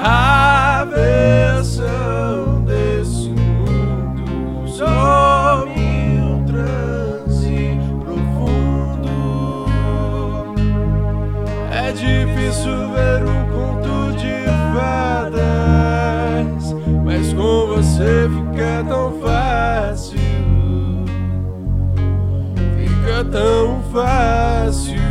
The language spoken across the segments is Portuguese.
A versão desse mundo some um transe profundo. É difícil ver um conto de fadas, mas com você fica tão fácil. Fica tão fácil.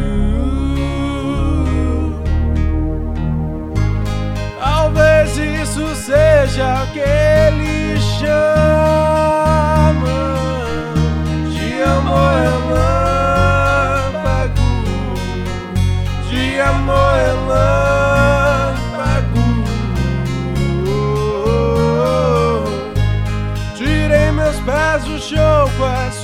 Isso seja o que ele chama de amor relâmpago, de amor relâmpago. Tirei meus pés do chão suas